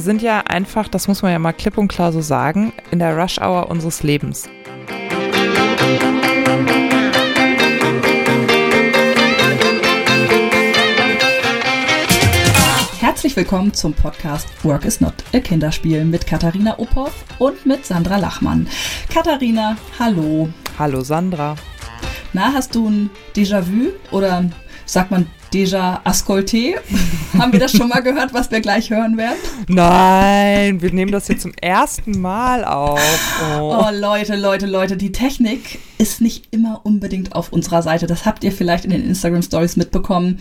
wir sind ja einfach, das muss man ja mal klipp und klar so sagen, in der Rush-Hour unseres Lebens. Herzlich willkommen zum Podcast Work is Not a Kinderspiel mit Katharina Uphoff und mit Sandra Lachmann. Katharina, hallo. Hallo Sandra. Na, hast du ein Déjà-vu oder sagt man Déjà Ascolté. Haben wir das schon mal gehört, was wir gleich hören werden? Nein, wir nehmen das jetzt zum ersten Mal auf. Oh. oh. Leute, Leute, Leute, die Technik ist nicht immer unbedingt auf unserer Seite. Das habt ihr vielleicht in den Instagram Stories mitbekommen.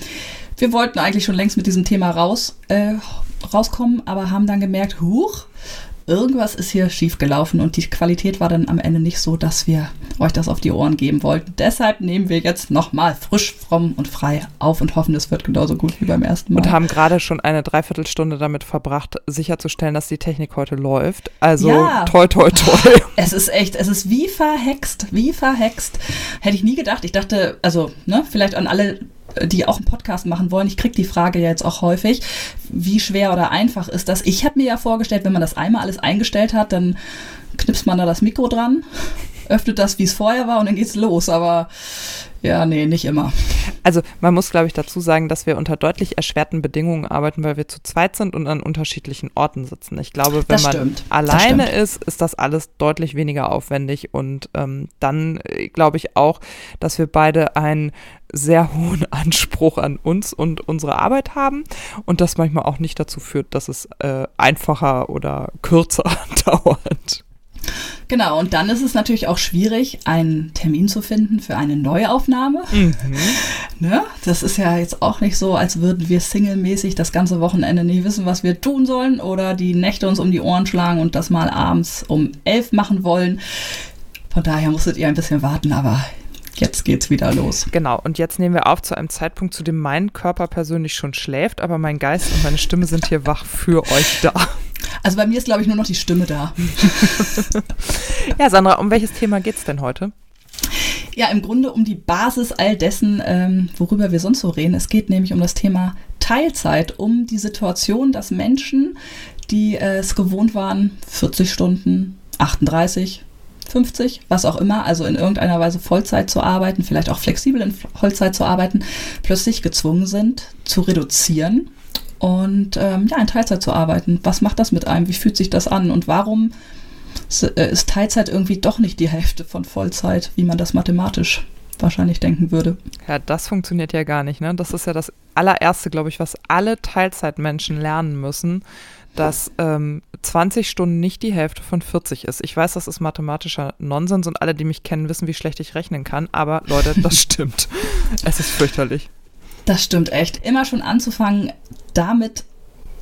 Wir wollten eigentlich schon längst mit diesem Thema raus, äh, rauskommen, aber haben dann gemerkt, huch, irgendwas ist hier schiefgelaufen und die Qualität war dann am Ende nicht so, dass wir euch das auf die Ohren geben wollten. Deshalb nehmen wir jetzt nochmal frisch, fromm und frei auf und hoffen, es wird genauso gut wie beim ersten Mal. Und haben gerade schon eine Dreiviertelstunde damit verbracht, sicherzustellen, dass die Technik heute läuft. Also ja. toi, toi, toi. Es ist echt, es ist wie verhext, wie verhext. Hätte ich nie gedacht. Ich dachte, also, ne, vielleicht an alle die auch einen Podcast machen wollen, ich kriege die Frage ja jetzt auch häufig, wie schwer oder einfach ist das? Ich habe mir ja vorgestellt, wenn man das einmal alles eingestellt hat, dann knipst man da das Mikro dran, öffnet das, wie es vorher war und dann geht's los. Aber ja, nee, nicht immer. Also man muss, glaube ich, dazu sagen, dass wir unter deutlich erschwerten Bedingungen arbeiten, weil wir zu zweit sind und an unterschiedlichen Orten sitzen. Ich glaube, wenn man alleine ist, ist das alles deutlich weniger aufwendig. Und ähm, dann äh, glaube ich auch, dass wir beide einen sehr hohen Anspruch an uns und unsere Arbeit haben und das manchmal auch nicht dazu führt, dass es äh, einfacher oder kürzer dauert. Genau, und dann ist es natürlich auch schwierig, einen Termin zu finden für eine Neuaufnahme. Mhm. Ne? Das ist ja jetzt auch nicht so, als würden wir singlemäßig das ganze Wochenende nicht wissen, was wir tun sollen oder die Nächte uns um die Ohren schlagen und das mal abends um elf machen wollen. Von daher musstet ihr ein bisschen warten, aber jetzt geht's wieder los. Genau, und jetzt nehmen wir auf zu einem Zeitpunkt, zu dem mein Körper persönlich schon schläft, aber mein Geist und meine Stimme sind hier wach für euch da. Also bei mir ist, glaube ich, nur noch die Stimme da. ja, Sandra, um welches Thema geht es denn heute? Ja, im Grunde um die Basis all dessen, ähm, worüber wir sonst so reden. Es geht nämlich um das Thema Teilzeit, um die Situation, dass Menschen, die äh, es gewohnt waren, 40 Stunden, 38, 50, was auch immer, also in irgendeiner Weise Vollzeit zu arbeiten, vielleicht auch flexibel in Vollzeit zu arbeiten, plötzlich gezwungen sind zu reduzieren und ähm, ja, in Teilzeit zu arbeiten. Was macht das mit einem? Wie fühlt sich das an? Und warum äh, ist Teilzeit irgendwie doch nicht die Hälfte von Vollzeit, wie man das mathematisch wahrscheinlich denken würde? Ja, das funktioniert ja gar nicht. Ne? Das ist ja das allererste, glaube ich, was alle Teilzeitmenschen lernen müssen, dass ähm, 20 Stunden nicht die Hälfte von 40 ist. Ich weiß, das ist mathematischer Nonsens und alle, die mich kennen, wissen, wie schlecht ich rechnen kann. Aber Leute, das stimmt. es ist fürchterlich. Das stimmt echt. Immer schon anzufangen damit,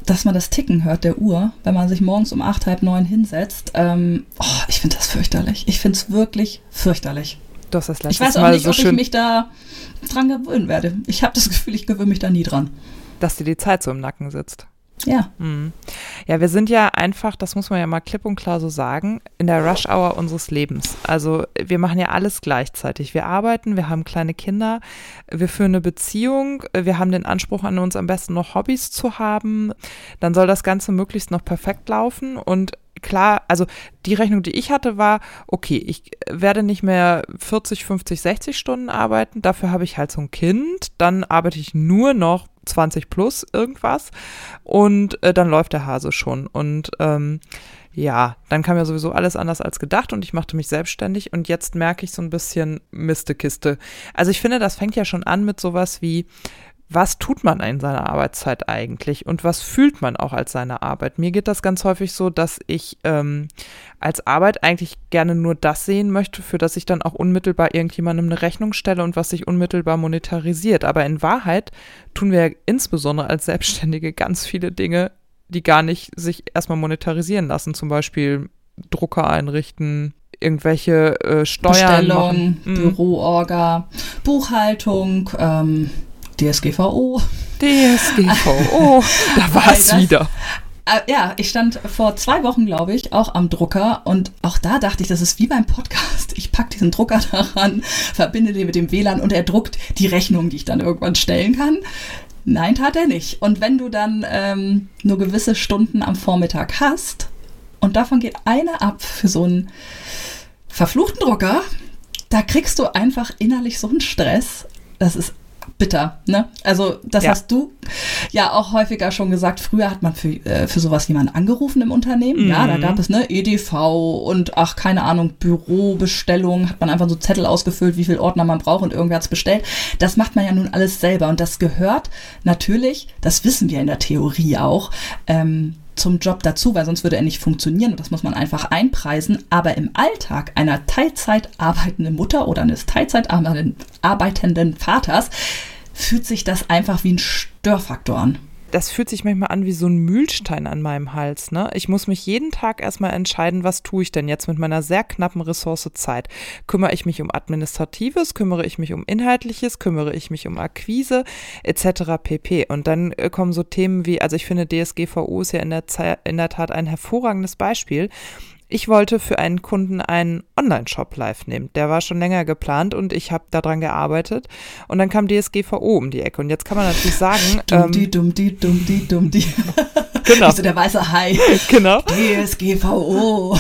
dass man das Ticken hört der Uhr, wenn man sich morgens um acht, halb neun hinsetzt. Ähm, oh, ich finde das fürchterlich. Ich finde es wirklich fürchterlich. Du hast das ich weiß auch Mal nicht, so ob ich mich da dran gewöhnen werde. Ich habe das Gefühl, ich gewöhne mich da nie dran. Dass dir die Zeit so im Nacken sitzt. Ja. Mhm. Ja, wir sind ja einfach, das muss man ja mal klipp und klar so sagen, in der Rush-Hour unseres Lebens. Also wir machen ja alles gleichzeitig. Wir arbeiten, wir haben kleine Kinder, wir führen eine Beziehung, wir haben den Anspruch an uns am besten noch Hobbys zu haben. Dann soll das Ganze möglichst noch perfekt laufen und klar, also die Rechnung, die ich hatte, war, okay, ich werde nicht mehr 40, 50, 60 Stunden arbeiten, dafür habe ich halt so ein Kind, dann arbeite ich nur noch 20 plus irgendwas und äh, dann läuft der Hase schon. Und ähm, ja, dann kam ja sowieso alles anders als gedacht und ich machte mich selbstständig und jetzt merke ich so ein bisschen Mistekiste. Also ich finde, das fängt ja schon an mit sowas wie, was tut man in seiner Arbeitszeit eigentlich und was fühlt man auch als seine Arbeit? Mir geht das ganz häufig so, dass ich ähm, als Arbeit eigentlich gerne nur das sehen möchte, für das ich dann auch unmittelbar irgendjemandem eine Rechnung stelle und was sich unmittelbar monetarisiert. Aber in Wahrheit tun wir insbesondere als Selbstständige ganz viele Dinge, die gar nicht sich erstmal monetarisieren lassen. Zum Beispiel Drucker einrichten, irgendwelche äh, Steuern Bestellung, machen. Mhm. Büroorga, Buchhaltung, ähm, DSGVO. DSGVO, da war es wieder. Äh, ja, ich stand vor zwei Wochen, glaube ich, auch am Drucker und auch da dachte ich, das ist wie beim Podcast. Ich packe diesen Drucker daran, verbinde den mit dem WLAN und er druckt die Rechnung, die ich dann irgendwann stellen kann. Nein, tat er nicht. Und wenn du dann ähm, nur gewisse Stunden am Vormittag hast und davon geht eine ab für so einen verfluchten Drucker, da kriegst du einfach innerlich so einen Stress. Das ist bitter, ne? Also das ja. hast du ja auch häufiger schon gesagt. Früher hat man für, äh, für sowas jemanden angerufen im Unternehmen. Mhm. Ja, da mhm. gab es ne EDV und ach, keine Ahnung, Bürobestellung, hat man einfach so Zettel ausgefüllt, wie viel Ordner man braucht und irgendwer hat es bestellt. Das macht man ja nun alles selber und das gehört natürlich, das wissen wir in der Theorie auch, ähm, zum Job dazu, weil sonst würde er nicht funktionieren und das muss man einfach einpreisen. Aber im Alltag einer Teilzeit arbeitenden Mutter oder eines Teilzeit arbeitenden Vaters fühlt sich das einfach wie ein Störfaktor an das fühlt sich manchmal an wie so ein Mühlstein an meinem Hals. Ne? Ich muss mich jeden Tag erstmal entscheiden, was tue ich denn jetzt mit meiner sehr knappen Ressource Zeit. Kümmere ich mich um Administratives, kümmere ich mich um Inhaltliches, kümmere ich mich um Akquise etc. pp. Und dann äh, kommen so Themen wie, also ich finde DSGVO ist ja in der, in der Tat ein hervorragendes Beispiel. Ich wollte für einen Kunden einen Online-Shop live nehmen. Der war schon länger geplant und ich habe daran gearbeitet. Und dann kam DSGVO um die Ecke. Und jetzt kann man natürlich sagen. dumm die, dumm die, dumm die, dumm die. Genau. Wie so der weiße Hai. Genau. DSGVO.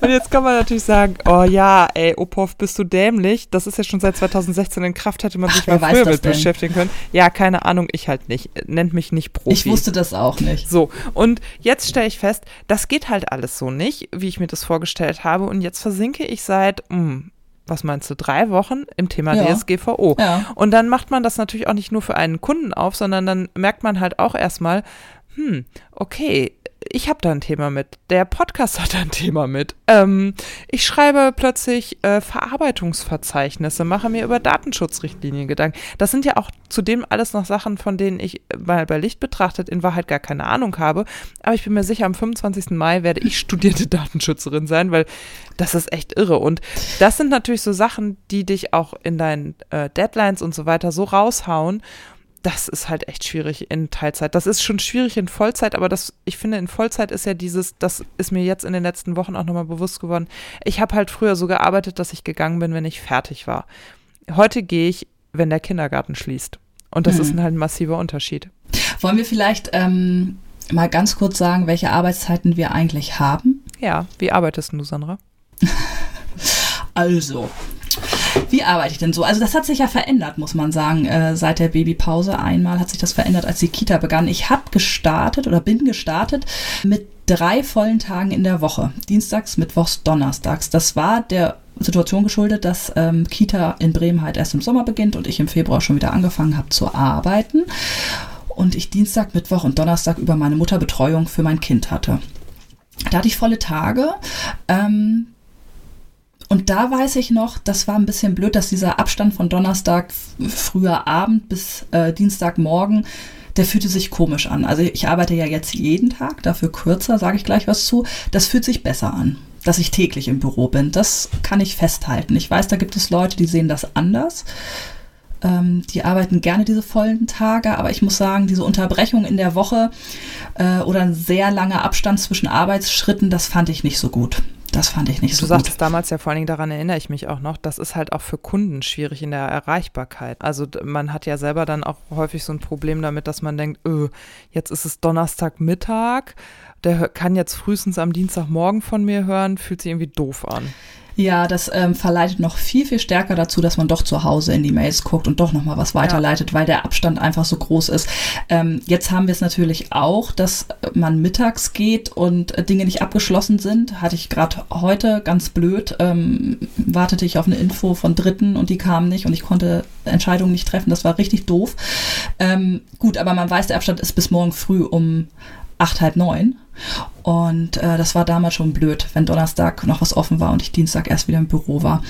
Und jetzt kann man natürlich sagen, oh ja, ey, Opov, bist du dämlich? Das ist ja schon seit 2016 in Kraft, hätte man sich Ach, mal früher mit denn? beschäftigen können. Ja, keine Ahnung, ich halt nicht. Nennt mich nicht Profi. Ich wusste das auch nicht. So, und jetzt stelle ich fest, das geht halt alles so nicht, wie ich mir das vorgestellt habe. Und jetzt versinke ich seit, mh, hm, was meinst du, drei Wochen im Thema ja. DSGVO. Ja. Und dann macht man das natürlich auch nicht nur für einen Kunden auf, sondern dann merkt man halt auch erstmal, hm, okay, ich habe da ein Thema mit. Der Podcast hat da ein Thema mit. Ähm, ich schreibe plötzlich äh, Verarbeitungsverzeichnisse, mache mir über Datenschutzrichtlinien Gedanken. Das sind ja auch zudem alles noch Sachen, von denen ich mal bei Licht betrachtet in Wahrheit gar keine Ahnung habe. Aber ich bin mir sicher, am 25. Mai werde ich studierte Datenschützerin sein, weil das ist echt irre. Und das sind natürlich so Sachen, die dich auch in deinen äh, Deadlines und so weiter so raushauen das ist halt echt schwierig in Teilzeit. Das ist schon schwierig in Vollzeit, aber das, ich finde, in Vollzeit ist ja dieses, das ist mir jetzt in den letzten Wochen auch nochmal bewusst geworden. Ich habe halt früher so gearbeitet, dass ich gegangen bin, wenn ich fertig war. Heute gehe ich, wenn der Kindergarten schließt. Und das mhm. ist halt ein massiver Unterschied. Wollen wir vielleicht ähm, mal ganz kurz sagen, welche Arbeitszeiten wir eigentlich haben? Ja, wie arbeitest du, Sandra? also, wie arbeite ich denn so? Also das hat sich ja verändert, muss man sagen, äh, seit der Babypause. Einmal hat sich das verändert, als die Kita begann. Ich habe gestartet oder bin gestartet mit drei vollen Tagen in der Woche. Dienstags, Mittwochs, Donnerstags. Das war der Situation geschuldet, dass ähm, Kita in Bremen halt erst im Sommer beginnt und ich im Februar schon wieder angefangen habe zu arbeiten. Und ich Dienstag, Mittwoch und Donnerstag über meine Mutterbetreuung für mein Kind hatte. Da hatte ich volle Tage. Ähm, und da weiß ich noch, das war ein bisschen blöd, dass dieser Abstand von Donnerstag früher Abend bis äh, Dienstagmorgen, der fühlte sich komisch an. Also ich arbeite ja jetzt jeden Tag, dafür kürzer, sage ich gleich was zu. Das fühlt sich besser an, dass ich täglich im Büro bin. Das kann ich festhalten. Ich weiß, da gibt es Leute, die sehen das anders. Ähm, die arbeiten gerne diese vollen Tage, aber ich muss sagen, diese Unterbrechung in der Woche äh, oder ein sehr langer Abstand zwischen Arbeitsschritten, das fand ich nicht so gut. Das fand ich nicht du so gut. Du sagtest damals ja vor allen Dingen, daran erinnere ich mich auch noch, das ist halt auch für Kunden schwierig in der Erreichbarkeit. Also man hat ja selber dann auch häufig so ein Problem damit, dass man denkt, öh, jetzt ist es Donnerstagmittag, der kann jetzt frühestens am Dienstagmorgen von mir hören, fühlt sich irgendwie doof an. Ja, das ähm, verleitet noch viel, viel stärker dazu, dass man doch zu Hause in die Mails guckt und doch nochmal was weiterleitet, ja. weil der Abstand einfach so groß ist. Ähm, jetzt haben wir es natürlich auch, dass man mittags geht und äh, Dinge nicht abgeschlossen sind. Hatte ich gerade heute ganz blöd. Ähm, wartete ich auf eine Info von Dritten und die kamen nicht und ich konnte Entscheidungen nicht treffen. Das war richtig doof. Ähm, gut, aber man weiß, der Abstand ist bis morgen früh um acht, halb neun. Und äh, das war damals schon blöd, wenn Donnerstag noch was offen war und ich Dienstag erst wieder im Büro war.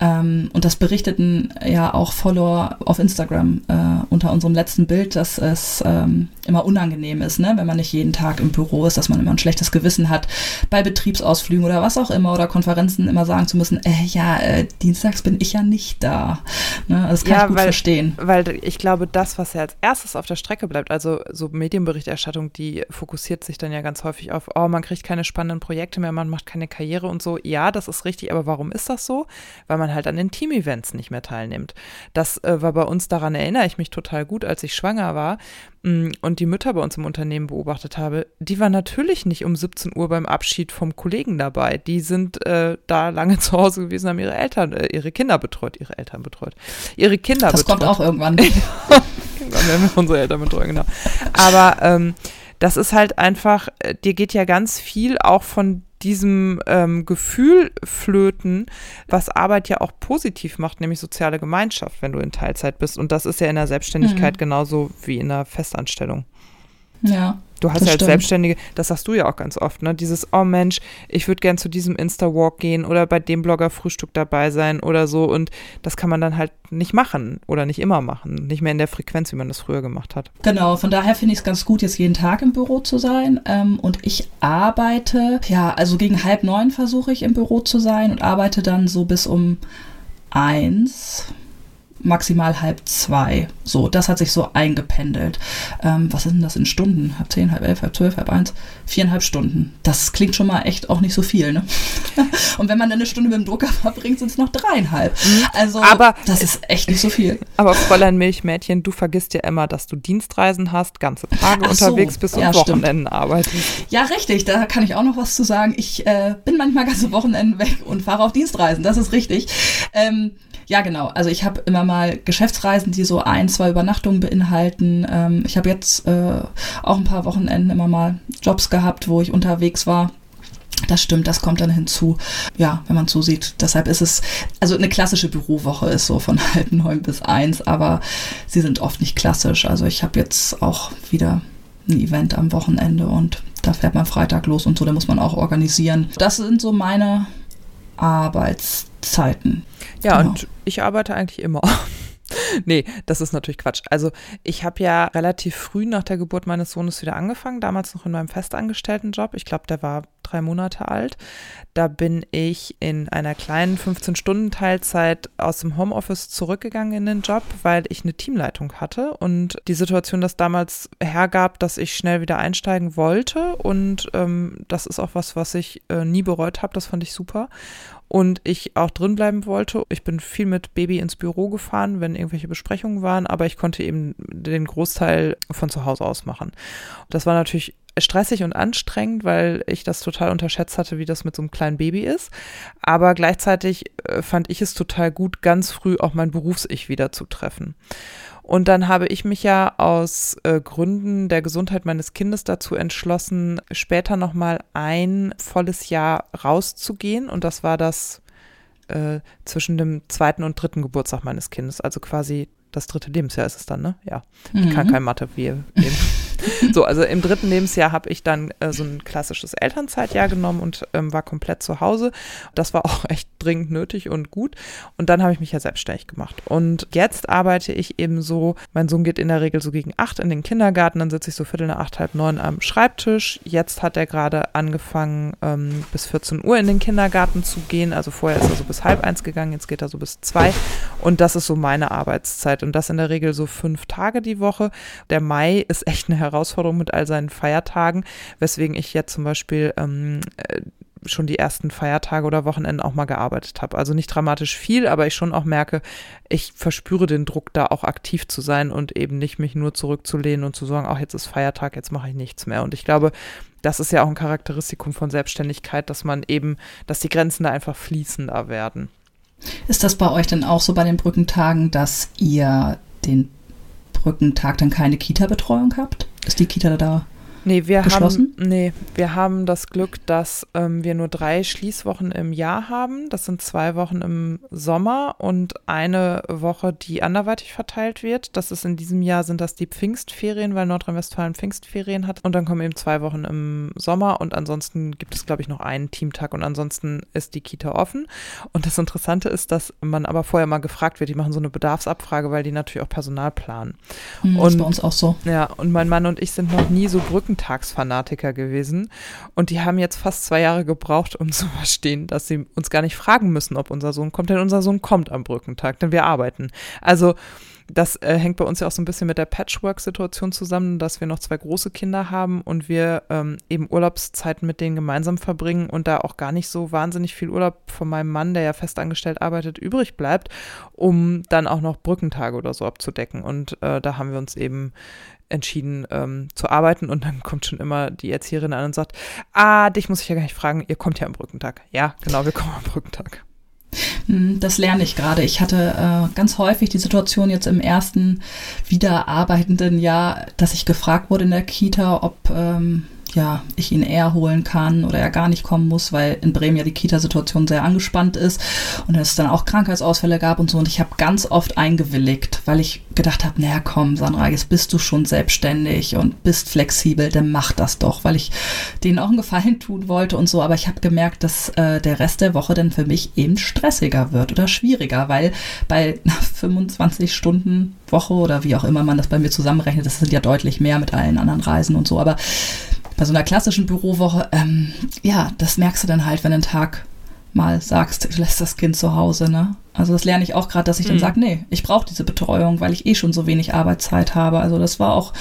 Ähm, und das berichteten ja auch Follower auf Instagram äh, unter unserem letzten Bild, dass es ähm, immer unangenehm ist, ne? wenn man nicht jeden Tag im Büro ist, dass man immer ein schlechtes Gewissen hat, bei Betriebsausflügen oder was auch immer oder Konferenzen immer sagen zu müssen, äh, ja, äh, dienstags bin ich ja nicht da. Ne? Das kann ja, ich gut weil, verstehen. Weil ich glaube, das, was ja als erstes auf der Strecke bleibt, also so Medienberichterstattung, die fokussiert sich dann ja ganz häufig auf oh, man kriegt keine spannenden Projekte mehr, man macht keine Karriere und so. Ja, das ist richtig, aber warum ist das so? Weil man halt an den Team-Events nicht mehr teilnimmt. Das äh, war bei uns, daran erinnere ich mich total gut, als ich schwanger war mh, mm, und die Mütter bei uns im Unternehmen beobachtet habe. Die waren natürlich nicht um 17 Uhr beim Abschied vom Kollegen dabei. Die sind äh, da lange zu Hause gewesen, haben ihre Eltern, äh, ihre Kinder betreut, ihre Eltern betreut, ihre Kinder das betreut. Das kommt auch irgendwann. irgendwann werden wir unsere Eltern betreuen, genau. Aber ähm, das ist halt einfach, äh, dir geht ja ganz viel auch von diesem ähm, Gefühl flöten, was Arbeit ja auch positiv macht, nämlich soziale Gemeinschaft, wenn du in Teilzeit bist. Und das ist ja in der Selbstständigkeit mhm. genauso wie in der Festanstellung. Ja. Du hast ja als stimmt. Selbstständige, das sagst du ja auch ganz oft, ne? Dieses, oh Mensch, ich würde gern zu diesem Insta-Walk gehen oder bei dem Blogger-Frühstück dabei sein oder so. Und das kann man dann halt nicht machen oder nicht immer machen. Nicht mehr in der Frequenz, wie man das früher gemacht hat. Genau, von daher finde ich es ganz gut, jetzt jeden Tag im Büro zu sein. Ähm, und ich arbeite, ja, also gegen halb neun versuche ich im Büro zu sein und arbeite dann so bis um eins maximal halb zwei. So, das hat sich so eingependelt. Ähm, was sind denn das in Stunden? Halb zehn, halb elf, halb zwölf, halb eins? Viereinhalb Stunden. Das klingt schon mal echt auch nicht so viel, ne? Und wenn man dann eine Stunde mit dem Drucker verbringt, sind es noch dreieinhalb. Mhm. Also, aber, das ist echt nicht so viel. Aber Fräulein Milchmädchen, du vergisst ja immer, dass du Dienstreisen hast, ganze Tage Ach unterwegs so, bist und ja, Wochenenden arbeitest. Ja, richtig. Da kann ich auch noch was zu sagen. Ich äh, bin manchmal ganze Wochenenden weg und fahre auf Dienstreisen. Das ist richtig. Ähm, ja, genau. Also ich habe immer mal Geschäftsreisen, die so ein, zwei Übernachtungen beinhalten. Ähm, ich habe jetzt äh, auch ein paar Wochenenden immer mal Jobs gehabt, wo ich unterwegs war. Das stimmt, das kommt dann hinzu. Ja, wenn man so. Deshalb ist es, also eine klassische Bürowoche ist so von halb neun bis eins, aber sie sind oft nicht klassisch. Also ich habe jetzt auch wieder ein Event am Wochenende und da fährt man Freitag los und so, da muss man auch organisieren. Das sind so meine Arbeitszeiten. Ja, genau. und ich arbeite eigentlich immer. nee, das ist natürlich Quatsch. Also ich habe ja relativ früh nach der Geburt meines Sohnes wieder angefangen, damals noch in meinem festangestellten Job. Ich glaube, der war drei Monate alt. Da bin ich in einer kleinen 15-Stunden-Teilzeit aus dem Homeoffice zurückgegangen in den Job, weil ich eine Teamleitung hatte und die Situation das damals hergab, dass ich schnell wieder einsteigen wollte. Und ähm, das ist auch was, was ich äh, nie bereut habe. Das fand ich super und ich auch drin bleiben wollte. Ich bin viel mit Baby ins Büro gefahren, wenn irgendwelche Besprechungen waren, aber ich konnte eben den Großteil von zu Hause aus machen. Das war natürlich stressig und anstrengend, weil ich das total unterschätzt hatte, wie das mit so einem kleinen Baby ist. Aber gleichzeitig äh, fand ich es total gut, ganz früh auch mein Berufs-Ich wieder zu treffen. Und dann habe ich mich ja aus äh, Gründen der Gesundheit meines Kindes dazu entschlossen, später nochmal ein volles Jahr rauszugehen. Und das war das äh, zwischen dem zweiten und dritten Geburtstag meines Kindes. Also quasi das dritte Lebensjahr ist es dann, ne? Ja. Ich kann mhm. kein Mathe wie eben. So, also im dritten Lebensjahr habe ich dann äh, so ein klassisches Elternzeitjahr genommen und ähm, war komplett zu Hause. Das war auch echt dringend nötig und gut. Und dann habe ich mich ja selbstständig gemacht. Und jetzt arbeite ich eben so, mein Sohn geht in der Regel so gegen acht in den Kindergarten, dann sitze ich so viertel nach acht, halb neun am Schreibtisch. Jetzt hat er gerade angefangen, ähm, bis 14 Uhr in den Kindergarten zu gehen. Also vorher ist er so bis halb eins gegangen, jetzt geht er so bis zwei. Und das ist so meine Arbeitszeit. Und das in der Regel so fünf Tage die Woche. Der Mai ist echt eine Herausforderung mit all seinen Feiertagen, weswegen ich jetzt zum Beispiel ähm, äh, schon die ersten Feiertage oder Wochenenden auch mal gearbeitet habe. Also nicht dramatisch viel, aber ich schon auch merke, ich verspüre den Druck, da auch aktiv zu sein und eben nicht mich nur zurückzulehnen und zu sagen, ach, jetzt ist Feiertag, jetzt mache ich nichts mehr. Und ich glaube, das ist ja auch ein Charakteristikum von Selbstständigkeit, dass man eben, dass die Grenzen da einfach fließender werden. Ist das bei euch denn auch so bei den Brückentagen, dass ihr den Brückentag dann keine Kita-Betreuung habt? Ist die Kita da Nee, wir haben, nee, wir haben das Glück, dass ähm, wir nur drei Schließwochen im Jahr haben. Das sind zwei Wochen im Sommer und eine Woche, die anderweitig verteilt wird. Das ist in diesem Jahr sind das die Pfingstferien, weil Nordrhein-Westfalen Pfingstferien hat. Und dann kommen eben zwei Wochen im Sommer und ansonsten gibt es, glaube ich, noch einen Teamtag und ansonsten ist die Kita offen. Und das Interessante ist, dass man aber vorher mal gefragt wird, die machen so eine Bedarfsabfrage, weil die natürlich auch Personal planen. Mhm, und, ist bei uns auch so. Ja, und mein Mann und ich sind noch nie so Brücken Brückentagsfanatiker gewesen. Und die haben jetzt fast zwei Jahre gebraucht, um zu verstehen, dass sie uns gar nicht fragen müssen, ob unser Sohn kommt, denn unser Sohn kommt am Brückentag, denn wir arbeiten. Also das äh, hängt bei uns ja auch so ein bisschen mit der Patchwork-Situation zusammen, dass wir noch zwei große Kinder haben und wir ähm, eben Urlaubszeiten mit denen gemeinsam verbringen und da auch gar nicht so wahnsinnig viel Urlaub von meinem Mann, der ja festangestellt arbeitet, übrig bleibt, um dann auch noch Brückentage oder so abzudecken. Und äh, da haben wir uns eben entschieden ähm, zu arbeiten und dann kommt schon immer die Erzieherin an und sagt, ah, dich muss ich ja gar nicht fragen, ihr kommt ja am Brückentag. Ja, genau, wir kommen am Brückentag. Hm, das lerne ich gerade. Ich hatte äh, ganz häufig die Situation jetzt im ersten wieder arbeitenden Jahr, dass ich gefragt wurde in der Kita, ob ähm, ja, ich ihn eher holen kann oder er gar nicht kommen muss, weil in Bremen ja die Kita-Situation sehr angespannt ist und es dann auch Krankheitsausfälle gab und so. Und ich habe ganz oft eingewilligt, weil ich gedacht habe, naja, komm, Sandra, jetzt bist du schon selbstständig und bist flexibel, dann mach das doch, weil ich denen auch einen Gefallen tun wollte und so. Aber ich habe gemerkt, dass äh, der Rest der Woche dann für mich eben stressiger wird oder schwieriger, weil bei 25 Stunden Woche oder wie auch immer man das bei mir zusammenrechnet, das sind ja deutlich mehr mit allen anderen Reisen und so, aber bei so einer klassischen Bürowoche, ähm, ja, das merkst du dann halt, wenn ein Tag mal sagst, du lässt das Kind zu Hause, ne? Also das lerne ich auch gerade, dass ich dann mhm. sage, nee, ich brauche diese Betreuung, weil ich eh schon so wenig Arbeitszeit habe. Also das war auch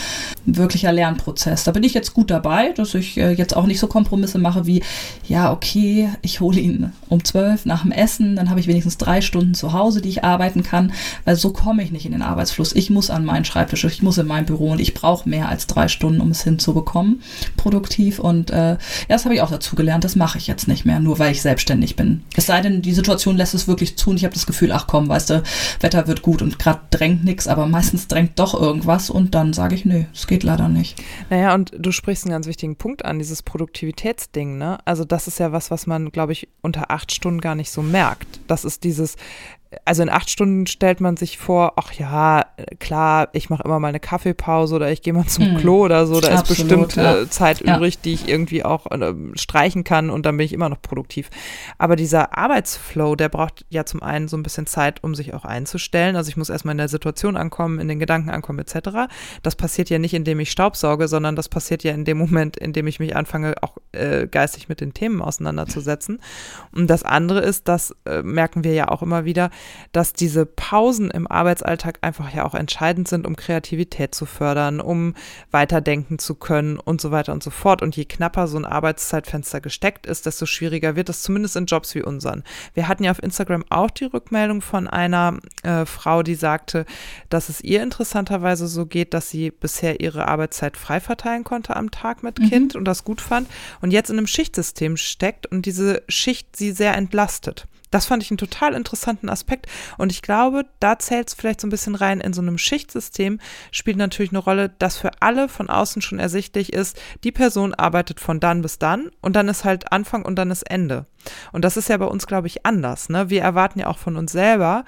ein wirklicher Lernprozess. Da bin ich jetzt gut dabei, dass ich äh, jetzt auch nicht so Kompromisse mache wie, ja, okay, ich hole ihn um zwölf nach dem Essen, dann habe ich wenigstens drei Stunden zu Hause, die ich arbeiten kann, weil so komme ich nicht in den Arbeitsfluss. Ich muss an meinen Schreibtisch, ich muss in mein Büro und ich brauche mehr als drei Stunden, um es hinzubekommen, produktiv. Und äh, ja, das habe ich auch dazu gelernt, das mache ich jetzt nicht mehr, nur weil ich selbstständig bin. Es sei denn, die Situation lässt es wirklich zu und ich habe das Gefühl, ach komm, weißt du, Wetter wird gut und gerade drängt nichts, aber meistens drängt doch irgendwas und dann sage ich, nö, es geht leider nicht. Naja, und du sprichst einen ganz wichtigen Punkt an, dieses Produktivitätsding, ne? Also das ist ja was, was man, glaube ich, unter acht Stunden gar nicht so merkt. Das ist dieses, also in acht Stunden stellt man sich vor, ach ja, klar, ich mache immer mal eine Kaffeepause oder ich gehe mal zum mm. Klo oder so, da Absolut, ist bestimmt ja. äh, Zeit ja. übrig, die ich irgendwie auch äh, streichen kann und dann bin ich immer noch produktiv. Aber dieser Arbeitsflow, der braucht ja zum einen so ein bisschen Zeit, um sich auch einzustellen. Also ich muss erstmal in der Situation ankommen, in den Gedanken ankommen etc. Das passiert ja nicht, indem ich Staubsauge, sondern das passiert ja in dem Moment, in dem ich mich anfange, auch äh, geistig mit den Themen auseinanderzusetzen. Und das andere ist, das äh, merken wir ja auch immer wieder, dass diese Pausen im Arbeitsalltag einfach ja auch entscheidend sind, um Kreativität zu fördern, um weiterdenken zu können und so weiter und so fort. Und je knapper so ein Arbeitszeitfenster gesteckt ist, desto schwieriger wird es, zumindest in Jobs wie unseren. Wir hatten ja auf Instagram auch die Rückmeldung von einer äh, Frau, die sagte, dass es ihr interessanterweise so geht, dass sie bisher ihre Arbeitszeit frei verteilen konnte am Tag mit mhm. Kind und das gut fand und jetzt in einem Schichtsystem steckt und diese Schicht sie sehr entlastet. Das fand ich einen total interessanten Aspekt. Und ich glaube, da zählt es vielleicht so ein bisschen rein. In so einem Schichtsystem spielt natürlich eine Rolle, dass für alle von außen schon ersichtlich ist, die Person arbeitet von dann bis dann und dann ist halt Anfang und dann ist Ende. Und das ist ja bei uns, glaube ich, anders. Ne? Wir erwarten ja auch von uns selber,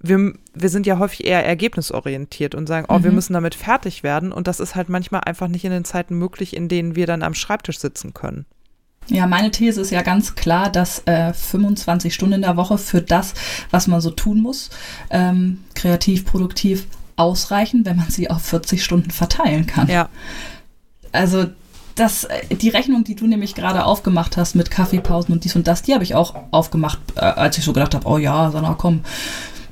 wir, wir sind ja häufig eher ergebnisorientiert und sagen, oh, mhm. wir müssen damit fertig werden. Und das ist halt manchmal einfach nicht in den Zeiten möglich, in denen wir dann am Schreibtisch sitzen können. Ja, meine These ist ja ganz klar, dass äh, 25 Stunden in der Woche für das, was man so tun muss, ähm, kreativ, produktiv ausreichen, wenn man sie auf 40 Stunden verteilen kann. Ja. Also das, äh, die Rechnung, die du nämlich gerade aufgemacht hast mit Kaffeepausen und dies und das, die habe ich auch aufgemacht, äh, als ich so gedacht habe, oh ja, Sandra, komm,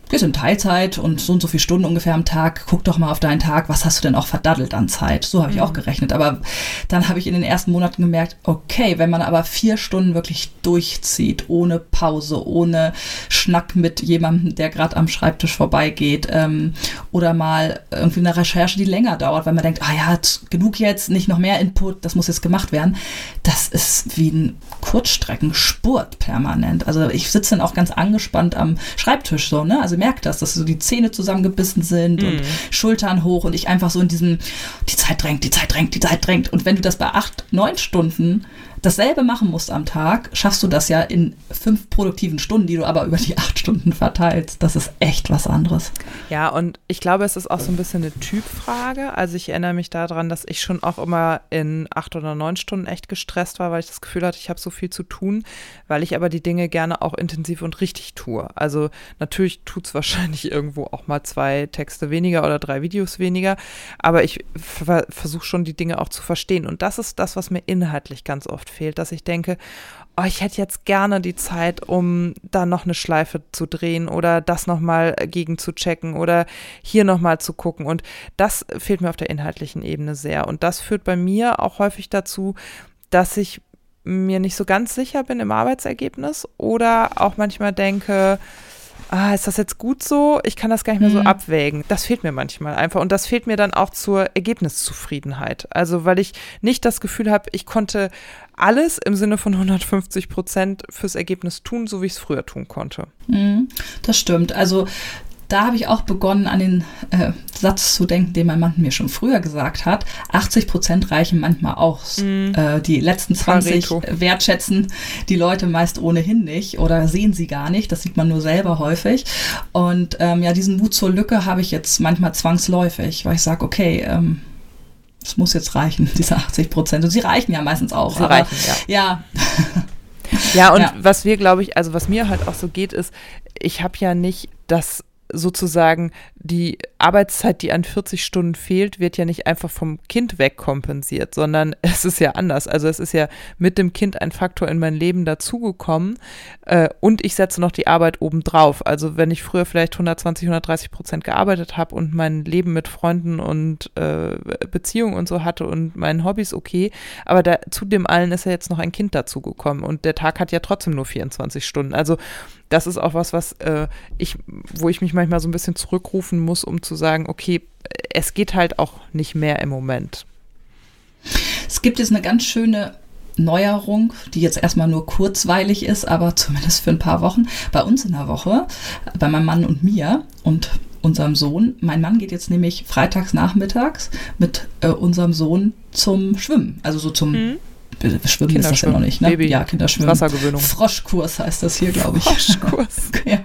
gehst in Teilzeit und so und so viele Stunden ungefähr am Tag, guck doch mal auf deinen Tag, was hast du denn auch verdaddelt an Zeit? So habe ich mhm. auch gerechnet. Aber dann habe ich in den ersten Monaten gemerkt, okay, wenn man aber vier Stunden wirklich durchzieht, ohne Pause, ohne Schnack mit jemandem, der gerade am Schreibtisch vorbeigeht, ähm, oder mal irgendwie eine Recherche, die länger dauert, weil man denkt, ah ja, genug jetzt, nicht noch mehr Input, das muss jetzt gemacht werden. Das ist wie ein Kurzstreckenspurt permanent. Also ich sitze dann auch ganz angespannt am Schreibtisch so, ne? Also merkt das, dass so die Zähne zusammengebissen sind mm. und mhm. Schultern hoch und ich einfach so in diesem, die Zeit drängt, die Zeit drängt, die Zeit drängt. Und wenn du das bei acht, neun Stunden dasselbe machen musst am Tag, schaffst du das ja in fünf produktiven Stunden, die du aber über die acht Stunden verteilst. Das ist echt was anderes. Ja, und ich glaube, es ist auch so ein bisschen eine Typfrage. Also ich erinnere mich daran, dass ich schon auch immer in acht oder neun Stunden echt gestresst war, weil ich das Gefühl hatte, ich habe so viel zu tun, weil ich aber die Dinge gerne auch intensiv und richtig tue. Also natürlich tut es wahrscheinlich irgendwo auch mal zwei Texte weniger oder drei Videos weniger, aber ich versuche schon die Dinge auch zu verstehen. Und das ist das, was mir inhaltlich ganz oft oft fehlt, dass ich denke, oh, ich hätte jetzt gerne die Zeit, um da noch eine Schleife zu drehen oder das nochmal gegen zu checken oder hier nochmal zu gucken. Und das fehlt mir auf der inhaltlichen Ebene sehr. Und das führt bei mir auch häufig dazu, dass ich mir nicht so ganz sicher bin im Arbeitsergebnis oder auch manchmal denke, ah, ist das jetzt gut so? Ich kann das gar nicht mehr so mhm. abwägen. Das fehlt mir manchmal einfach. Und das fehlt mir dann auch zur Ergebniszufriedenheit. Also, weil ich nicht das Gefühl habe, ich konnte alles im Sinne von 150 Prozent fürs Ergebnis tun, so wie ich es früher tun konnte. Mhm, das stimmt. Also da habe ich auch begonnen, an den äh, Satz zu denken, den mein Mann mir schon früher gesagt hat. 80 Prozent reichen manchmal aus. Mm. Äh, die letzten 20 Pareto. wertschätzen die Leute meist ohnehin nicht oder sehen sie gar nicht. Das sieht man nur selber häufig. Und ähm, ja, diesen Mut zur Lücke habe ich jetzt manchmal zwangsläufig, weil ich sage, okay, ähm, es muss jetzt reichen, diese 80 Prozent. Und sie reichen ja meistens auch. Sie aber, reichen, ja. Ja, ja und ja. was wir, glaube ich, also was mir halt auch so geht, ist, ich habe ja nicht das sozusagen die Arbeitszeit, die an 40 Stunden fehlt, wird ja nicht einfach vom Kind wegkompensiert, sondern es ist ja anders. Also es ist ja mit dem Kind ein Faktor in mein Leben dazugekommen äh, und ich setze noch die Arbeit obendrauf. Also wenn ich früher vielleicht 120, 130 Prozent gearbeitet habe und mein Leben mit Freunden und äh, Beziehungen und so hatte und meinen Hobbys okay, aber da, zu dem allen ist ja jetzt noch ein Kind dazugekommen und der Tag hat ja trotzdem nur 24 Stunden. Also das ist auch was, was äh, ich, wo ich mich manchmal so ein bisschen zurückrufen muss, um zu sagen, okay, es geht halt auch nicht mehr im Moment. Es gibt jetzt eine ganz schöne Neuerung, die jetzt erstmal nur kurzweilig ist, aber zumindest für ein paar Wochen. Bei uns in der Woche, bei meinem Mann und mir und unserem Sohn. Mein Mann geht jetzt nämlich freitags nachmittags mit äh, unserem Sohn zum Schwimmen, also so zum mhm. Schwimmen ist das ja noch nicht, ne? Baby. Ja, Kinderschwimmen. Wassergewöhnung. Froschkurs heißt das hier, glaube ich. Froschkurs. ja.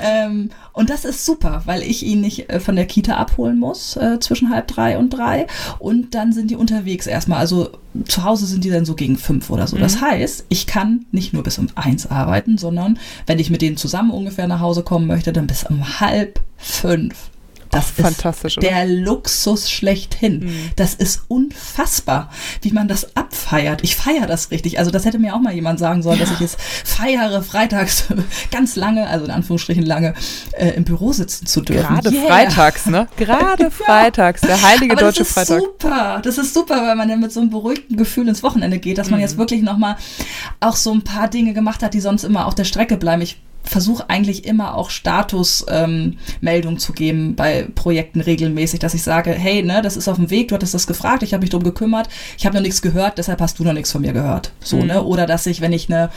ähm, und das ist super, weil ich ihn nicht äh, von der Kita abholen muss äh, zwischen halb drei und drei. Und dann sind die unterwegs erstmal. Also zu Hause sind die dann so gegen fünf oder so. Mhm. Das heißt, ich kann nicht nur bis um eins arbeiten, sondern wenn ich mit denen zusammen ungefähr nach Hause kommen möchte, dann bis um halb fünf. Das ist der Luxus schlechthin. Mhm. Das ist unfassbar, wie man das abfeiert. Ich feiere das richtig. Also das hätte mir auch mal jemand sagen sollen, ja. dass ich es feiere, freitags ganz lange, also in Anführungsstrichen lange, äh, im Büro sitzen zu dürfen. Gerade yeah. freitags, ne? Gerade ja. freitags, der heilige Aber deutsche Freitag. Das ist super. Das ist super, weil man dann mit so einem beruhigten Gefühl ins Wochenende geht, dass man mhm. jetzt wirklich nochmal auch so ein paar Dinge gemacht hat, die sonst immer auf der Strecke bleiben. Ich versuche eigentlich immer auch Statusmeldung ähm, zu geben bei Projekten regelmäßig, dass ich sage, hey, ne, das ist auf dem Weg, du hattest das gefragt, ich habe mich drum gekümmert, ich habe noch nichts gehört, deshalb hast du noch nichts von mir gehört. So, mhm. ne? Oder dass ich, wenn ich eine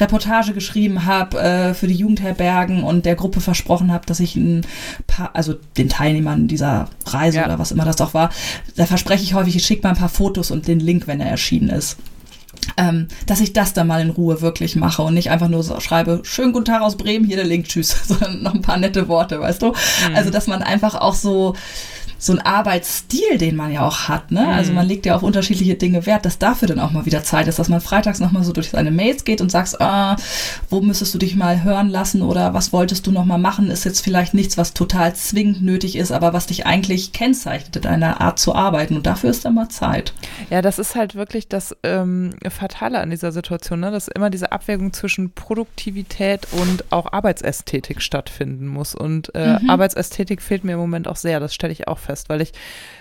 Reportage geschrieben habe äh, für die Jugendherbergen und der Gruppe versprochen habe, dass ich ein paar, also den Teilnehmern dieser Reise ja. oder was immer das auch war, da verspreche ich häufig, ich schicke mal ein paar Fotos und den Link, wenn er erschienen ist ähm, dass ich das dann mal in Ruhe wirklich mache und nicht einfach nur so schreibe, schönen guten Tag aus Bremen, hier der Link, tschüss, sondern noch ein paar nette Worte, weißt du? Mhm. Also, dass man einfach auch so so ein Arbeitsstil, den man ja auch hat. Ne? Also mhm. Man legt ja auf unterschiedliche Dinge Wert, dass dafür dann auch mal wieder Zeit ist, dass man freitags nochmal so durch seine Mails geht und sagst, ah, wo müsstest du dich mal hören lassen oder was wolltest du nochmal machen, ist jetzt vielleicht nichts, was total zwingend nötig ist, aber was dich eigentlich kennzeichnet, deiner Art zu arbeiten. Und dafür ist dann mal Zeit. Ja, das ist halt wirklich das ähm, Fatale an dieser Situation, ne? dass immer diese Abwägung zwischen Produktivität und auch Arbeitsästhetik stattfinden muss. Und äh, mhm. Arbeitsästhetik fehlt mir im Moment auch sehr, das stelle ich auch fest, weil ich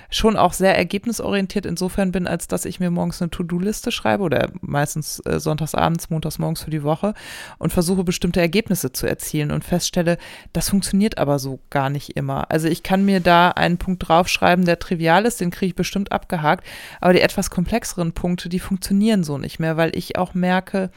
schon auch sehr ergebnisorientiert insofern bin, als dass ich mir morgens eine To-Do-Liste schreibe oder meistens äh, sonntags abends, montags morgens für die Woche und versuche bestimmte Ergebnisse zu erzielen und feststelle, das funktioniert aber so gar nicht immer. Also ich kann mir da einen Punkt draufschreiben, der trivial ist, den kriege ich bestimmt abgehakt, aber die etwas komplexeren Punkte, die funktionieren so nicht mehr, weil ich auch merke,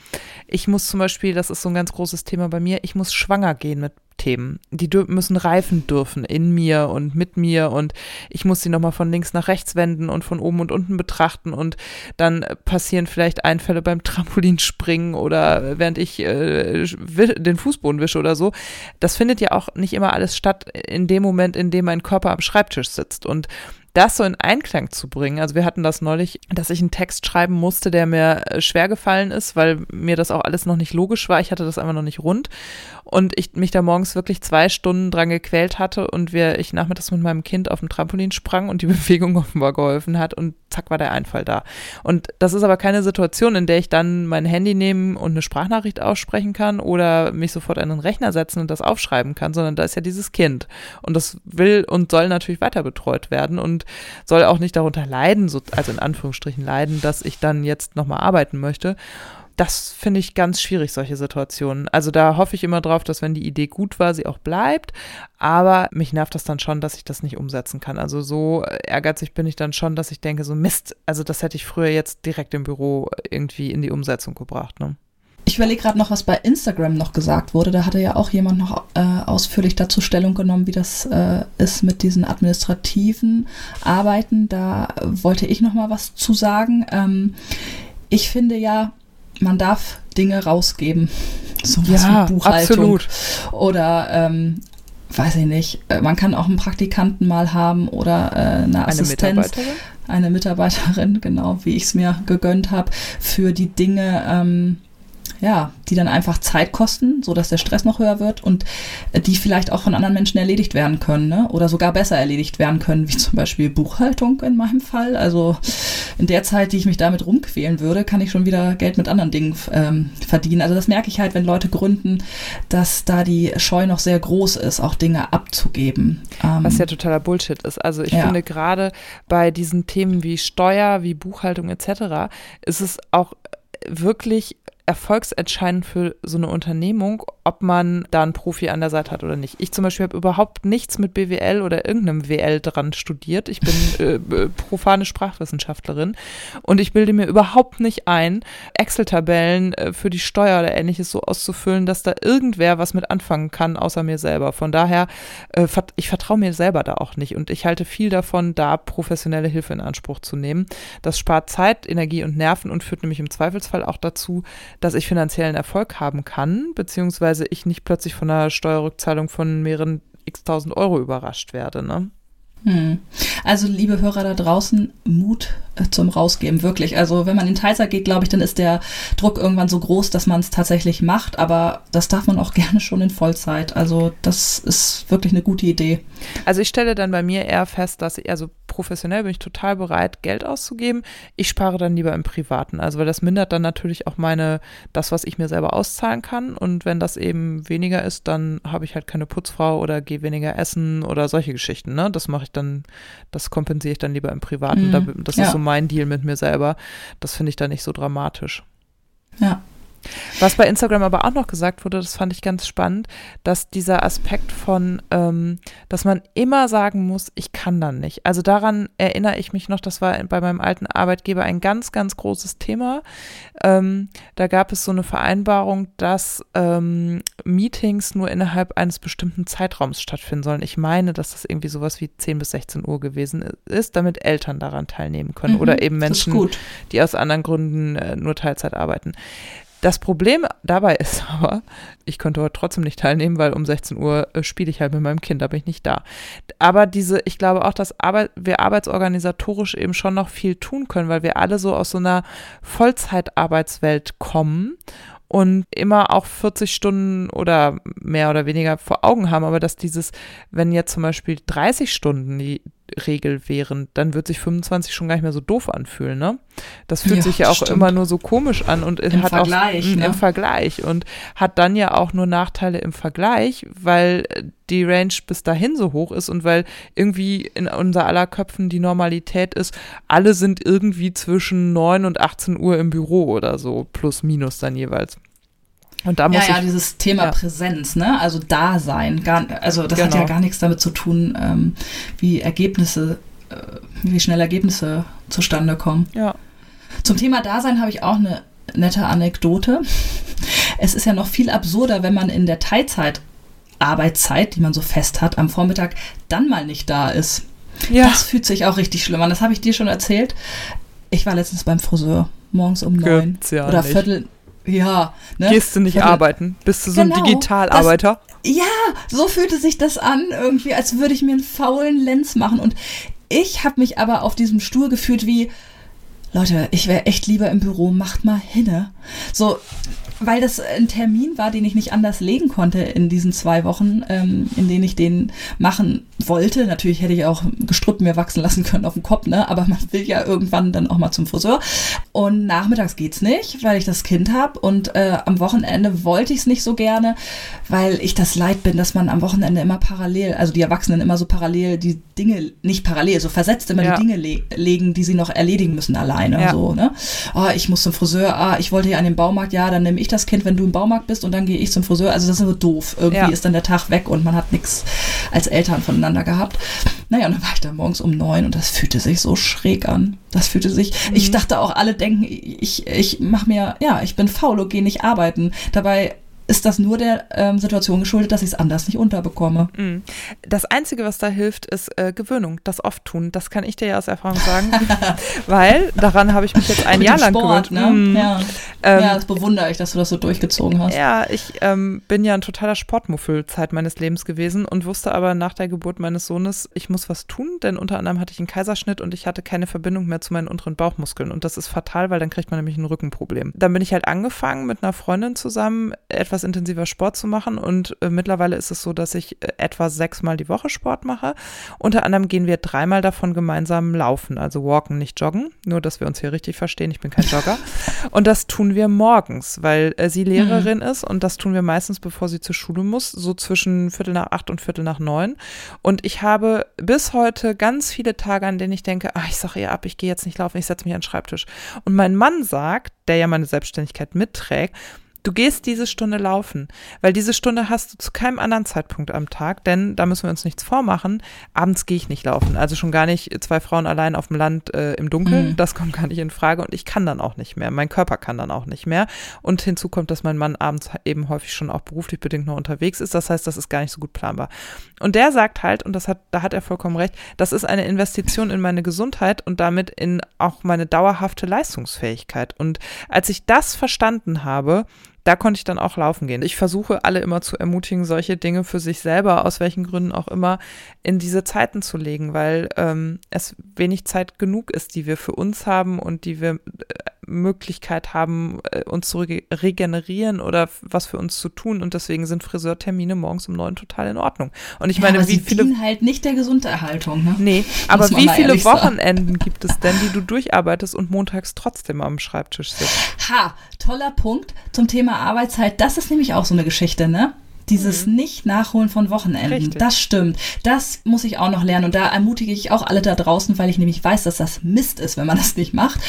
ich muss zum Beispiel, das ist so ein ganz großes Thema bei mir, ich muss schwanger gehen mit Themen. Die müssen reifen dürfen in mir und mit mir und ich muss sie nochmal von links nach rechts wenden und von oben und unten betrachten und dann passieren vielleicht Einfälle beim Trampolinspringen oder während ich äh, den Fußboden wische oder so. Das findet ja auch nicht immer alles statt in dem Moment, in dem mein Körper am Schreibtisch sitzt und das so in Einklang zu bringen. Also wir hatten das neulich, dass ich einen Text schreiben musste, der mir äh, schwer gefallen ist, weil mir das auch alles noch nicht logisch war. Ich hatte das einfach noch nicht rund und ich mich da morgens wirklich zwei Stunden dran gequält hatte und wir, ich nachmittags mit meinem Kind auf dem Trampolin sprang und die Bewegung offenbar geholfen hat und zack war der Einfall da. Und das ist aber keine Situation, in der ich dann mein Handy nehmen und eine Sprachnachricht aussprechen kann oder mich sofort an den Rechner setzen und das aufschreiben kann, sondern da ist ja dieses Kind und das will und soll natürlich weiter betreut werden und soll auch nicht darunter leiden, so, also in Anführungsstrichen leiden, dass ich dann jetzt nochmal arbeiten möchte das finde ich ganz schwierig, solche Situationen. Also da hoffe ich immer drauf, dass wenn die Idee gut war, sie auch bleibt. Aber mich nervt das dann schon, dass ich das nicht umsetzen kann. Also so ehrgeizig bin ich dann schon, dass ich denke, so Mist, also das hätte ich früher jetzt direkt im Büro irgendwie in die Umsetzung gebracht. Ne? Ich überlege gerade noch, was bei Instagram noch gesagt wurde. Da hatte ja auch jemand noch äh, ausführlich dazu Stellung genommen, wie das äh, ist mit diesen administrativen Arbeiten. Da wollte ich noch mal was zu sagen. Ähm, ich finde ja, man darf Dinge rausgeben. So was ja, wie Buchhaltung. Absolut. Oder ähm, weiß ich nicht, äh, man kann auch einen Praktikanten mal haben oder äh, eine Assistenz. Eine Mitarbeiterin? Eine Mitarbeiterin, genau, wie ich es mir gegönnt habe, für die Dinge, ähm, ja, die dann einfach Zeit kosten, so dass der Stress noch höher wird und äh, die vielleicht auch von anderen Menschen erledigt werden können, ne? Oder sogar besser erledigt werden können, wie zum Beispiel Buchhaltung in meinem Fall. Also in der Zeit, die ich mich damit rumquälen würde, kann ich schon wieder Geld mit anderen Dingen ähm, verdienen. Also das merke ich halt, wenn Leute gründen, dass da die Scheu noch sehr groß ist, auch Dinge abzugeben. Ähm, Was ja totaler Bullshit ist. Also ich ja. finde gerade bei diesen Themen wie Steuer, wie Buchhaltung etc. ist es auch wirklich erfolgsentscheidend für so eine Unternehmung, ob man da einen Profi an der Seite hat oder nicht. Ich zum Beispiel habe überhaupt nichts mit BWL oder irgendeinem WL dran studiert. Ich bin äh, profane Sprachwissenschaftlerin und ich bilde mir überhaupt nicht ein, Excel-Tabellen äh, für die Steuer oder ähnliches so auszufüllen, dass da irgendwer was mit anfangen kann, außer mir selber. Von daher, äh, ich vertraue mir selber da auch nicht und ich halte viel davon, da professionelle Hilfe in Anspruch zu nehmen. Das spart Zeit, Energie und Nerven und führt nämlich im Zweifelsfall auch dazu, dass ich finanziellen Erfolg haben kann, beziehungsweise ich nicht plötzlich von einer Steuerrückzahlung von mehreren x tausend Euro überrascht werde. Ne? Hm. Also, liebe Hörer da draußen, Mut zum Rausgeben, wirklich. Also, wenn man in Teilzeit geht, glaube ich, dann ist der Druck irgendwann so groß, dass man es tatsächlich macht. Aber das darf man auch gerne schon in Vollzeit. Also, das ist wirklich eine gute Idee. Also, ich stelle dann bei mir eher fest, dass ich, also professionell bin ich total bereit, Geld auszugeben. Ich spare dann lieber im Privaten. Also, weil das mindert dann natürlich auch meine, das, was ich mir selber auszahlen kann. Und wenn das eben weniger ist, dann habe ich halt keine Putzfrau oder gehe weniger essen oder solche Geschichten. Ne? Das mache ich dann, das kompensiere ich dann lieber im Privaten. Mhm. Das ist ja. so mein Deal mit mir selber. Das finde ich dann nicht so dramatisch. Ja. Was bei Instagram aber auch noch gesagt wurde, das fand ich ganz spannend, dass dieser Aspekt von, ähm, dass man immer sagen muss, ich kann dann nicht. Also daran erinnere ich mich noch, das war bei meinem alten Arbeitgeber ein ganz, ganz großes Thema. Ähm, da gab es so eine Vereinbarung, dass ähm, Meetings nur innerhalb eines bestimmten Zeitraums stattfinden sollen. Ich meine, dass das irgendwie sowas wie 10 bis 16 Uhr gewesen ist, damit Eltern daran teilnehmen können mhm, oder eben Menschen, die aus anderen Gründen äh, nur Teilzeit arbeiten. Das Problem dabei ist aber, ich konnte heute trotzdem nicht teilnehmen, weil um 16 Uhr äh, spiele ich halt mit meinem Kind, da bin ich nicht da. Aber diese, ich glaube auch, dass wir arbeitsorganisatorisch eben schon noch viel tun können, weil wir alle so aus so einer Vollzeitarbeitswelt kommen und immer auch 40 Stunden oder mehr oder weniger vor Augen haben, aber dass dieses, wenn jetzt zum Beispiel 30 Stunden die Regel wären, dann wird sich 25 schon gar nicht mehr so doof anfühlen, ne? Das fühlt ja, sich ja auch stimmt. immer nur so komisch an und Im hat Vergleich, auch ne? im Vergleich und hat dann ja auch nur Nachteile im Vergleich, weil die Range bis dahin so hoch ist und weil irgendwie in unser aller Köpfen die Normalität ist, alle sind irgendwie zwischen 9 und 18 Uhr im Büro oder so, plus minus dann jeweils. Und da muss ja, ja, dieses Thema ja. Präsenz, ne? Also Dasein. Gar, also das genau. hat ja genau. gar nichts damit zu tun, ähm, wie Ergebnisse, äh, wie schnell Ergebnisse zustande kommen. Ja. Zum Thema Dasein habe ich auch eine nette Anekdote. Es ist ja noch viel absurder, wenn man in der Teilzeit Arbeitszeit, die man so fest hat, am Vormittag dann mal nicht da ist. Ja. Das fühlt sich auch richtig schlimm an. Das habe ich dir schon erzählt. Ich war letztens beim Friseur, morgens um neun ja oder nicht. Viertel, ja. Ne? Gehst du nicht Viertel, arbeiten? Bist du so genau, ein Digitalarbeiter? Das, ja, so fühlte sich das an, irgendwie, als würde ich mir einen faulen Lenz machen. Und ich habe mich aber auf diesem Stuhl gefühlt wie, Leute, ich wäre echt lieber im Büro, macht mal hinne. So, weil das ein Termin war, den ich nicht anders legen konnte in diesen zwei Wochen, ähm, in denen ich den machen wollte. Natürlich hätte ich auch Gestrüpp mir wachsen lassen können auf dem Kopf, ne? aber man will ja irgendwann dann auch mal zum Friseur. Und nachmittags geht's nicht, weil ich das Kind habe. Und äh, am Wochenende wollte ich es nicht so gerne, weil ich das leid bin, dass man am Wochenende immer parallel, also die Erwachsenen immer so parallel die Dinge, nicht parallel, so versetzt immer ja. die Dinge le legen, die sie noch erledigen müssen alleine. Ja. So, ne? Oh, ich muss zum Friseur, ah, ich wollte ja an den Baumarkt, ja, dann nehme ich das Kind, wenn du im Baumarkt bist und dann gehe ich zum Friseur. Also das ist so doof. Irgendwie ja. ist dann der Tag weg und man hat nichts als Eltern voneinander gehabt. Naja, und dann war ich da morgens um neun und das fühlte sich so schräg an. Das fühlte sich, mhm. ich dachte auch, alle denken, ich, ich mache mir, ja, ich bin faul und gehe nicht arbeiten. Dabei ist das nur der ähm, Situation geschuldet, dass ich es anders nicht unterbekomme. Mhm. Das Einzige, was da hilft, ist äh, Gewöhnung, das oft tun. Das kann ich dir ja aus Erfahrung sagen, weil daran habe ich mich jetzt ein Jahr lang Sport, gewöhnt. Ne? Mhm. Ja. Ähm, ja, das bewundere ich, dass du das so durchgezogen hast. Ja, ich ähm, bin ja ein totaler Sportmuffel Zeit meines Lebens gewesen und wusste aber nach der Geburt meines Sohnes, ich muss was tun, denn unter anderem hatte ich einen Kaiserschnitt und ich hatte keine Verbindung mehr zu meinen unteren Bauchmuskeln und das ist fatal, weil dann kriegt man nämlich ein Rückenproblem. Dann bin ich halt angefangen mit einer Freundin zusammen etwas etwas intensiver Sport zu machen. Und äh, mittlerweile ist es so, dass ich äh, etwa sechsmal die Woche Sport mache. Unter anderem gehen wir dreimal davon gemeinsam laufen, also walken, nicht joggen. Nur, dass wir uns hier richtig verstehen. Ich bin kein Jogger. und das tun wir morgens, weil äh, sie Lehrerin mhm. ist und das tun wir meistens, bevor sie zur Schule muss, so zwischen Viertel nach acht und Viertel nach neun. Und ich habe bis heute ganz viele Tage, an denen ich denke, ach, ich sage ihr ab, ich gehe jetzt nicht laufen, ich setze mich an den Schreibtisch. Und mein Mann sagt, der ja meine Selbstständigkeit mitträgt, Du gehst diese Stunde laufen, weil diese Stunde hast du zu keinem anderen Zeitpunkt am Tag, denn da müssen wir uns nichts vormachen. Abends gehe ich nicht laufen, also schon gar nicht zwei Frauen allein auf dem Land äh, im Dunkeln, mhm. das kommt gar nicht in Frage und ich kann dann auch nicht mehr, mein Körper kann dann auch nicht mehr und hinzu kommt, dass mein Mann abends eben häufig schon auch beruflich bedingt noch unterwegs ist, das heißt, das ist gar nicht so gut planbar. Und der sagt halt, und das hat, da hat er vollkommen recht, das ist eine Investition in meine Gesundheit und damit in auch meine dauerhafte Leistungsfähigkeit und als ich das verstanden habe, da konnte ich dann auch laufen gehen. Ich versuche alle immer zu ermutigen, solche Dinge für sich selber, aus welchen Gründen auch immer, in diese Zeiten zu legen, weil ähm, es wenig Zeit genug ist, die wir für uns haben und die wir äh, Möglichkeit haben, äh, uns zu regenerieren oder was für uns zu tun. Und deswegen sind Friseurtermine morgens um neun total in Ordnung. Und ich ja, meine, aber wie sie viele. halt nicht der Gesunderhaltung, ne? Nee, aber wie viele Wochenenden gibt es denn, die du durcharbeitest und montags trotzdem am Schreibtisch sitzt? Ha, toller Punkt zum Thema Arbeitszeit. Das ist nämlich auch so eine Geschichte, ne? Dieses mhm. Nicht-Nachholen von Wochenenden. Richtig. Das stimmt. Das muss ich auch noch lernen. Und da ermutige ich auch alle da draußen, weil ich nämlich weiß, dass das Mist ist, wenn man das nicht macht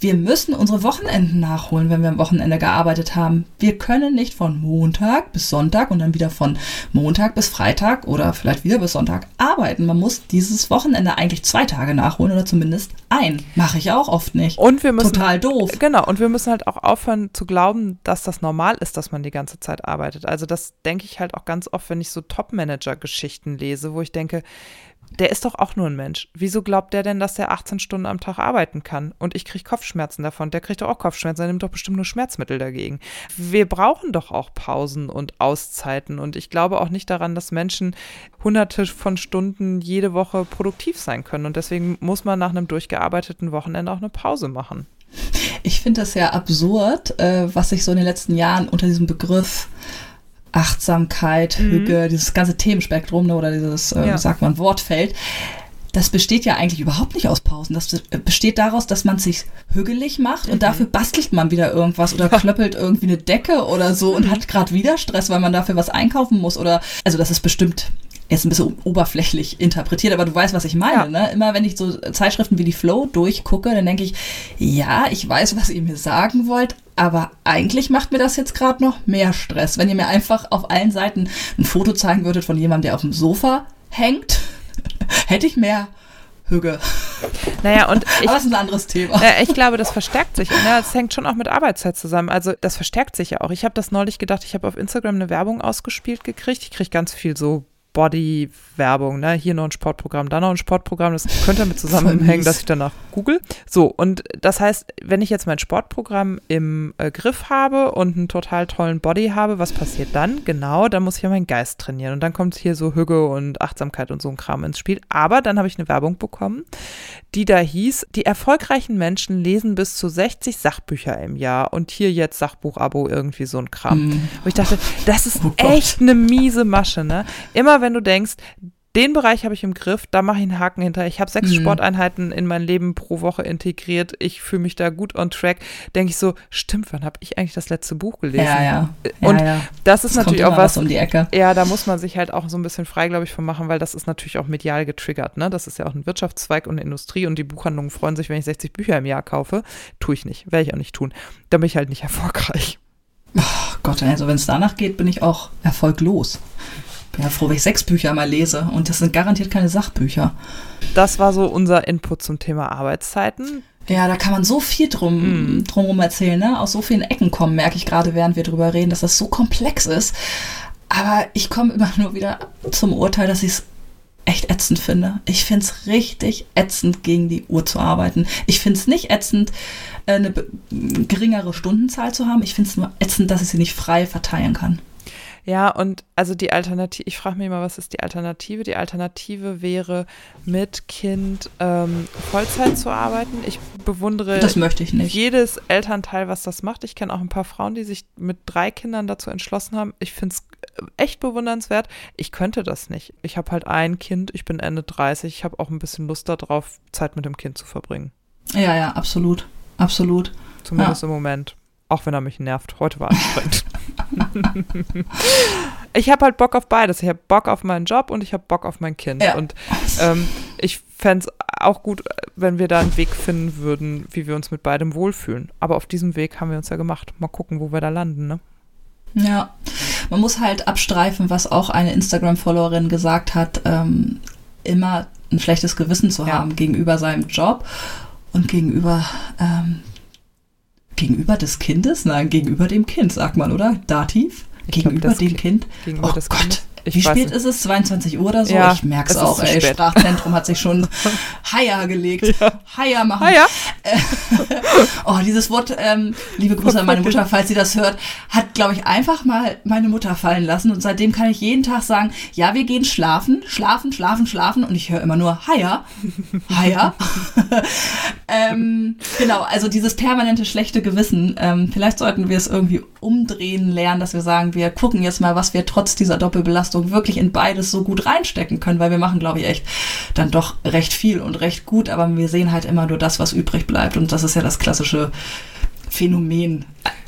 wir müssen unsere Wochenenden nachholen, wenn wir am Wochenende gearbeitet haben. Wir können nicht von Montag bis Sonntag und dann wieder von Montag bis Freitag oder vielleicht wieder bis Sonntag arbeiten. Man muss dieses Wochenende eigentlich zwei Tage nachholen oder zumindest ein. Mache ich auch oft nicht. Und wir müssen total doof. Genau. Und wir müssen halt auch aufhören zu glauben, dass das normal ist, dass man die ganze Zeit arbeitet. Also das denke ich halt auch ganz oft, wenn ich so Top-Manager-Geschichten lese, wo ich denke, der ist doch auch nur ein Mensch. Wieso glaubt der denn, dass der 18 Stunden am Tag arbeiten kann? Und ich kriege Kopfschmerzen davon. Der kriegt doch auch Kopfschmerzen. Er nimmt doch bestimmt nur Schmerzmittel dagegen. Wir brauchen doch auch Pausen und Auszeiten. Und ich glaube auch nicht daran, dass Menschen hunderte von Stunden jede Woche produktiv sein können. Und deswegen muss man nach einem durchgearbeiteten Wochenende auch eine Pause machen. Ich finde das ja absurd, äh, was sich so in den letzten Jahren unter diesem Begriff Achtsamkeit, mhm. Hüge, dieses ganze Themenspektrum ne, oder dieses, äh, ja. sagt man, Wortfeld, das besteht ja eigentlich überhaupt nicht aus Pausen. Das besteht daraus, dass man sich hügelig macht und mhm. dafür bastelt man wieder irgendwas oder klöppelt irgendwie eine Decke oder so und mhm. hat gerade wieder Stress, weil man dafür was einkaufen muss oder, also das ist bestimmt jetzt ein bisschen oberflächlich interpretiert, aber du weißt, was ich meine. Ja. Ne? Immer wenn ich so Zeitschriften wie die Flow durchgucke, dann denke ich, ja, ich weiß, was ihr mir sagen wollt, aber eigentlich macht mir das jetzt gerade noch mehr Stress. Wenn ihr mir einfach auf allen Seiten ein Foto zeigen würdet von jemandem, der auf dem Sofa hängt, hätte ich mehr Hüge. Naja, und ich, Aber das ist ein anderes Thema. Äh, ich glaube, das verstärkt sich. Ne? Das hängt schon auch mit Arbeitszeit zusammen. Also das verstärkt sich ja auch. Ich habe das neulich gedacht, ich habe auf Instagram eine Werbung ausgespielt gekriegt. Ich kriege ganz viel so Body-Werbung, ne? Hier noch ein Sportprogramm, da noch ein Sportprogramm. Das könnte damit zusammenhängen, dass ich danach google. So, und das heißt, wenn ich jetzt mein Sportprogramm im äh, Griff habe und einen total tollen Body habe, was passiert dann? Genau, dann muss ich ja meinen Geist trainieren. Und dann kommt hier so Hüge und Achtsamkeit und so ein Kram ins Spiel. Aber dann habe ich eine Werbung bekommen, die da hieß, die erfolgreichen Menschen lesen bis zu 60 Sachbücher im Jahr und hier jetzt Sachbuchabo irgendwie so ein Kram. Mm. Wo ich dachte, das ist oh echt eine miese Masche, ne? Immer wenn du denkst, den Bereich habe ich im Griff, da mache ich einen Haken hinter. Ich habe sechs mhm. Sporteinheiten in mein Leben pro Woche integriert. Ich fühle mich da gut on track. Denke ich so, stimmt, wann habe ich eigentlich das letzte Buch gelesen? Ja, ja. Und ja, ja. das ist das natürlich auch was, was, um die Ecke. Ja, da muss man sich halt auch so ein bisschen frei, glaube ich, von machen, weil das ist natürlich auch medial getriggert. Ne? Das ist ja auch ein Wirtschaftszweig und eine Industrie und die Buchhandlungen freuen sich, wenn ich 60 Bücher im Jahr kaufe. Tue ich nicht, werde ich auch nicht tun. Da bin ich halt nicht erfolgreich. Oh Gott, also wenn es danach geht, bin ich auch erfolglos bin ja froh, wenn ich sechs Bücher mal lese und das sind garantiert keine Sachbücher. Das war so unser Input zum Thema Arbeitszeiten. Ja, da kann man so viel drum, mm. drumherum erzählen, ne? Aus so vielen Ecken kommen, merke ich gerade, während wir drüber reden, dass das so komplex ist. Aber ich komme immer nur wieder zum Urteil, dass ich es echt ätzend finde. Ich finde es richtig ätzend, gegen die Uhr zu arbeiten. Ich finde es nicht ätzend, äh, eine geringere Stundenzahl zu haben. Ich finde es nur ätzend, dass ich sie nicht frei verteilen kann. Ja, und also die Alternative, ich frage mich immer, was ist die Alternative? Die Alternative wäre, mit Kind ähm, Vollzeit zu arbeiten. Ich bewundere das möchte ich nicht. jedes Elternteil, was das macht. Ich kenne auch ein paar Frauen, die sich mit drei Kindern dazu entschlossen haben. Ich finde es echt bewundernswert. Ich könnte das nicht. Ich habe halt ein Kind, ich bin Ende 30, ich habe auch ein bisschen Lust darauf, Zeit mit dem Kind zu verbringen. Ja, ja, absolut. Absolut. Zumindest ja. im Moment. Auch wenn er mich nervt. Heute war anstrengend. ich habe halt Bock auf beides. Ich habe Bock auf meinen Job und ich habe Bock auf mein Kind. Ja. Und ähm, ich fände es auch gut, wenn wir da einen Weg finden würden, wie wir uns mit beidem wohlfühlen. Aber auf diesem Weg haben wir uns ja gemacht. Mal gucken, wo wir da landen, ne? Ja, man muss halt abstreifen, was auch eine Instagram-Followerin gesagt hat, ähm, immer ein schlechtes Gewissen zu haben gegenüber seinem Job und gegenüber ähm, Gegenüber des Kindes? Nein, gegenüber dem Kind, sagt man, oder? Dativ? Ich gegenüber glaub, dem Kind? Gegenüber oh des Gott. Kindes. Ich Wie spät ist es? 22 Uhr oder so? Ja, ich merke es auch. Ey, Sprachzentrum hat sich schon Haier gelegt. Ja. Haier machen. Haier? oh, dieses Wort, ähm, liebe Grüße an meine Mutter, falls sie das hört, hat, glaube ich, einfach mal meine Mutter fallen lassen. Und seitdem kann ich jeden Tag sagen, ja, wir gehen schlafen, schlafen, schlafen, schlafen. Und ich höre immer nur Haier, Haier. ähm, genau, also dieses permanente schlechte Gewissen. Ähm, vielleicht sollten wir es irgendwie umdrehen lernen, dass wir sagen, wir gucken jetzt mal, was wir trotz dieser Doppelbelastung Leistung wirklich in beides so gut reinstecken können, weil wir machen, glaube ich, echt dann doch recht viel und recht gut, aber wir sehen halt immer nur das, was übrig bleibt. Und das ist ja das klassische Phänomen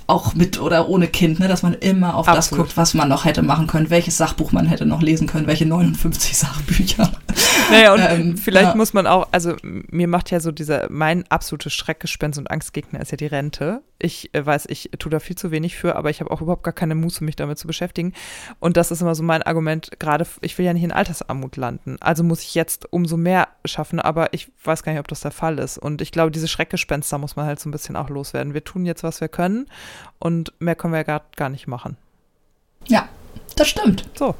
auch mit oder ohne Kind, ne, dass man immer auf Absolut. das guckt, was man noch hätte machen können, welches Sachbuch man hätte noch lesen können, welche 59 Sachbücher. Naja, und ähm, vielleicht ja. muss man auch, also mir macht ja so dieser, mein absolutes Schreckgespenst und Angstgegner ist ja die Rente. Ich äh, weiß, ich tue da viel zu wenig für, aber ich habe auch überhaupt gar keine Muße, mich damit zu beschäftigen. Und das ist immer so mein Argument, gerade, ich will ja nicht in Altersarmut landen. Also muss ich jetzt umso mehr schaffen, aber ich weiß gar nicht, ob das der Fall ist. Und ich glaube, diese Schreckgespenster muss man halt so ein bisschen auch loswerden. Wir tun jetzt, was wir können und mehr können wir ja gar, gar nicht machen. Ja, das stimmt. So.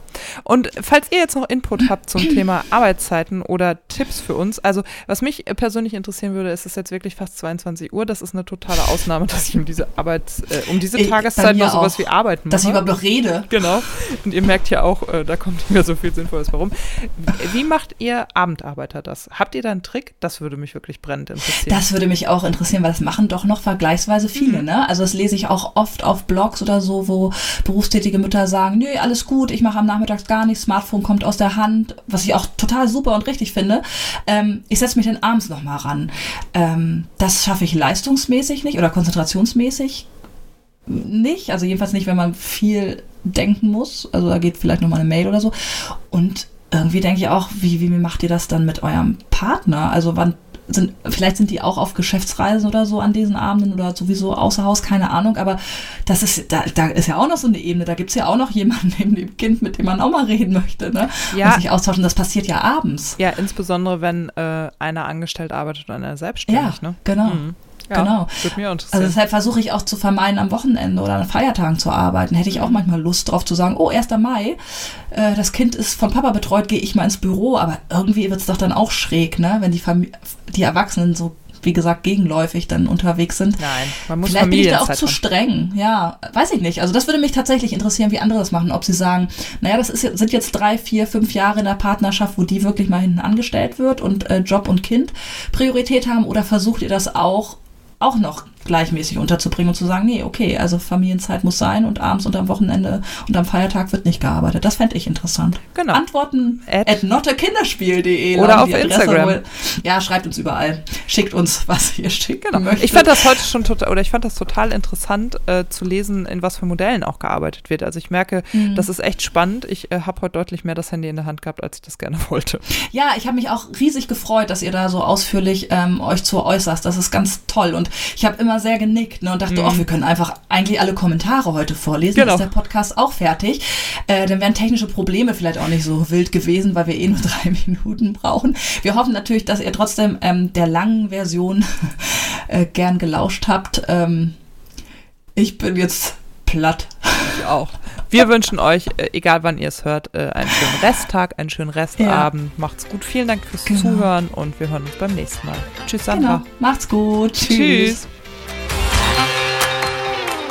Und falls ihr jetzt noch Input habt zum Thema Arbeitszeiten oder Tipps für uns, also was mich persönlich interessieren würde, ist es jetzt wirklich fast 22 Uhr. Das ist eine totale Ausnahme, dass ich um diese Arbeits, äh, um diese Tageszeit noch sowas auch, wie Arbeiten mache. Dass ich überhaupt noch rede. Genau. Und ihr merkt ja auch, äh, da kommt nicht mehr so viel Sinnvolles warum. Wie macht ihr Abendarbeiter das? Habt ihr da einen Trick? Das würde mich wirklich brennend interessieren. Das würde mich auch interessieren, weil das machen doch noch vergleichsweise viele, mhm. ne? Also das lese ich auch oft auf Blogs oder so, wo berufstätige Mütter sagen, nö, alles gut, ich mache am Nachmittag gar nichts, Smartphone kommt aus der Hand, was ich auch total super und richtig finde. Ähm, ich setze mich dann abends nochmal ran. Ähm, das schaffe ich leistungsmäßig nicht oder konzentrationsmäßig nicht. Also jedenfalls nicht, wenn man viel denken muss. Also da geht vielleicht nochmal eine Mail oder so. Und irgendwie denke ich auch, wie, wie macht ihr das dann mit eurem Partner? Also wann sind, vielleicht sind die auch auf Geschäftsreisen oder so an diesen Abenden oder sowieso außer Haus, keine Ahnung, aber das ist, da, da ist ja auch noch so eine Ebene, da gibt es ja auch noch jemanden neben dem Kind, mit dem man auch mal reden möchte, ne? Ja. Und sich austauschen, das passiert ja abends. Ja, insbesondere wenn äh, einer angestellt arbeitet und einer selbstständig, ja, ne? genau. Mhm. Ja, genau. Würde mir Also deshalb versuche ich auch zu vermeiden, am Wochenende oder an Feiertagen zu arbeiten. Hätte ich auch manchmal Lust drauf zu sagen, oh, 1. Mai, äh, das Kind ist vom Papa betreut, gehe ich mal ins Büro. Aber irgendwie wird es doch dann auch schräg, ne? wenn die, Fam die Erwachsenen so wie gesagt, gegenläufig dann unterwegs sind. Nein, man muss Vielleicht bin ich da auch zu streng. Ja, weiß ich nicht. Also das würde mich tatsächlich interessieren, wie andere das machen. Ob sie sagen, naja, das ist, sind jetzt drei, vier, fünf Jahre in der Partnerschaft, wo die wirklich mal hinten angestellt wird und äh, Job und Kind Priorität haben oder versucht ihr das auch auch noch gleichmäßig unterzubringen und zu sagen, nee, okay, also Familienzeit muss sein und abends und am Wochenende und am Feiertag wird nicht gearbeitet. Das fände ich interessant. Genau. Antworten at, at notekinderspiel.de oder auf Instagram. Ja, schreibt uns überall. Schickt uns, was ihr schickt. Genau. Möchtet. Ich fand das heute schon total, oder ich fand das total interessant äh, zu lesen, in was für Modellen auch gearbeitet wird. Also ich merke, mhm. das ist echt spannend. Ich äh, habe heute deutlich mehr das Handy in der Hand gehabt, als ich das gerne wollte. Ja, ich habe mich auch riesig gefreut, dass ihr da so ausführlich ähm, euch zu äußerst. Das ist ganz toll. Und ich habe immer sehr genickt ne, und dachte, mhm. oh, wir können einfach eigentlich alle Kommentare heute vorlesen. Genau. Dann ist der Podcast auch fertig. Äh, dann wären technische Probleme vielleicht auch nicht so wild gewesen, weil wir eh nur drei Minuten brauchen. Wir hoffen natürlich, dass ihr trotzdem ähm, der langen Version äh, gern gelauscht habt. Ähm, ich bin jetzt platt. Ich auch. Wir wünschen euch, äh, egal wann ihr es hört, äh, einen schönen Resttag, einen schönen Restabend. Ja. Macht's gut. Vielen Dank fürs genau. Zuhören und wir hören uns beim nächsten Mal. Tschüss, Sandra. Genau. Macht's gut. Tschüss. Tschüss.